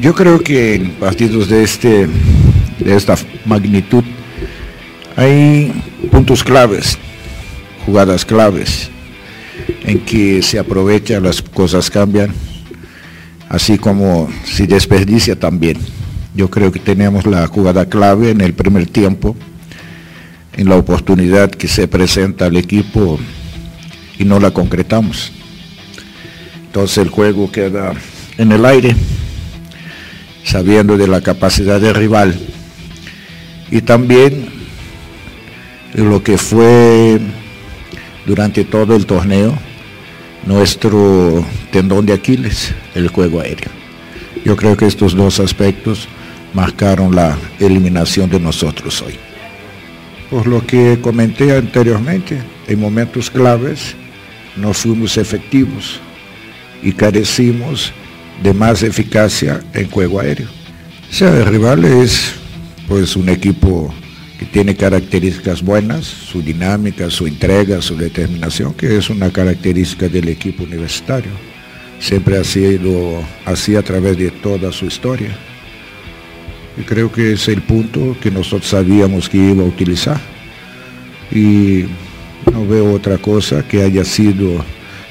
Yo creo que en partidos de, este, de esta magnitud hay puntos claves, jugadas claves, en que se aprovecha, las cosas cambian, así como se desperdicia también. Yo creo que tenemos la jugada clave en el primer tiempo, en la oportunidad que se presenta al equipo y no la concretamos. Entonces el juego queda en el aire sabiendo de la capacidad del rival y también lo que fue durante todo el torneo nuestro tendón de Aquiles, el juego aéreo. Yo creo que estos dos aspectos marcaron la eliminación de nosotros hoy. Por lo que comenté anteriormente, en momentos claves no fuimos efectivos y carecimos de más eficacia en juego aéreo. O sea, el rival es pues un equipo que tiene características buenas, su dinámica, su entrega, su determinación, que es una característica del equipo universitario. Siempre ha sido así a través de toda su historia. Y creo que es el punto que nosotros sabíamos que iba a utilizar. Y no veo otra cosa que haya sido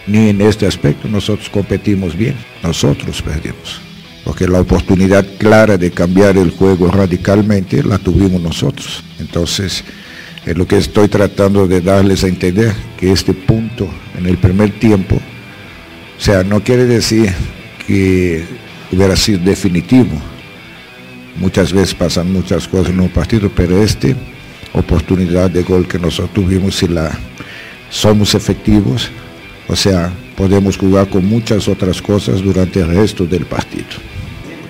ni en este aspecto nosotros competimos bien, nosotros perdimos. Porque la oportunidad clara de cambiar el juego radicalmente la tuvimos nosotros. Entonces, es lo que estoy tratando de darles a entender, que este punto en el primer tiempo, o sea, no quiere decir que hubiera sido definitivo. Muchas veces pasan muchas cosas en un partido, pero este oportunidad de gol que nosotros tuvimos, si la somos efectivos, o sea, podemos jugar con muchas otras cosas durante el resto del partido.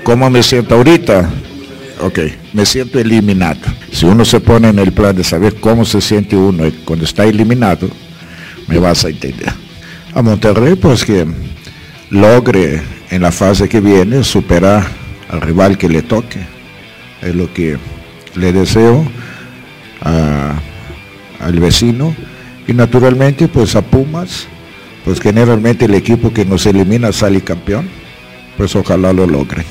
¿Cómo me siento ahorita? Ok, me siento eliminado. Si uno se pone en el plan de saber cómo se siente uno cuando está eliminado, me vas a entender. A Monterrey, pues que logre en la fase que viene superar al rival que le toque. Es lo que le deseo a, al vecino. Y naturalmente, pues a Pumas, pues generalmente el equipo que nos elimina sale campeón, pues ojalá lo logre.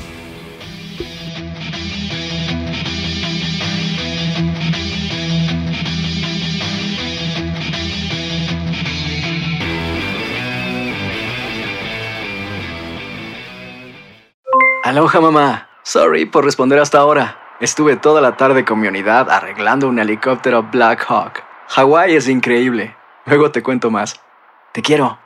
Aloha mamá. Sorry por responder hasta ahora. Estuve toda la tarde con mi unidad arreglando un helicóptero Black Hawk. Hawái es increíble. Luego te cuento más. Te quiero.